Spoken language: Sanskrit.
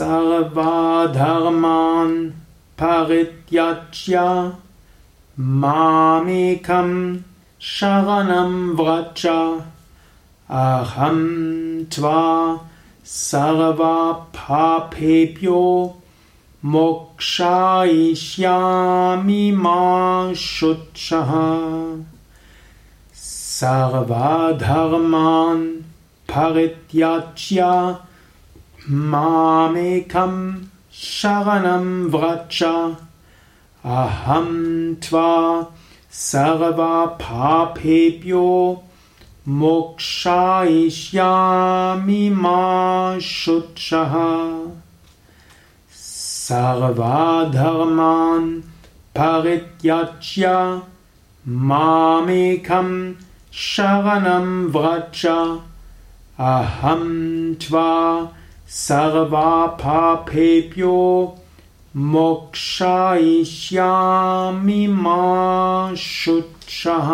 सर्वाधर्मान् परित्यज्य मामेकं शरणं व्रज। अहं त्वा सर्वपापेभ्यो मोक्षयिष्यामि मा शुचः। सर्वधर्मान् परित्यज्य मामेकं शरणं व्रज अहं त्वा सर्वपापेभ्यो मोक्षयिष्यामि मा शुचः। सर्वधर्मान् परित्यज्य मामेकं शरणं व्रज अहं त्वा सर्वपापेभ्यो मोक्षयिष्यामि मा शुचः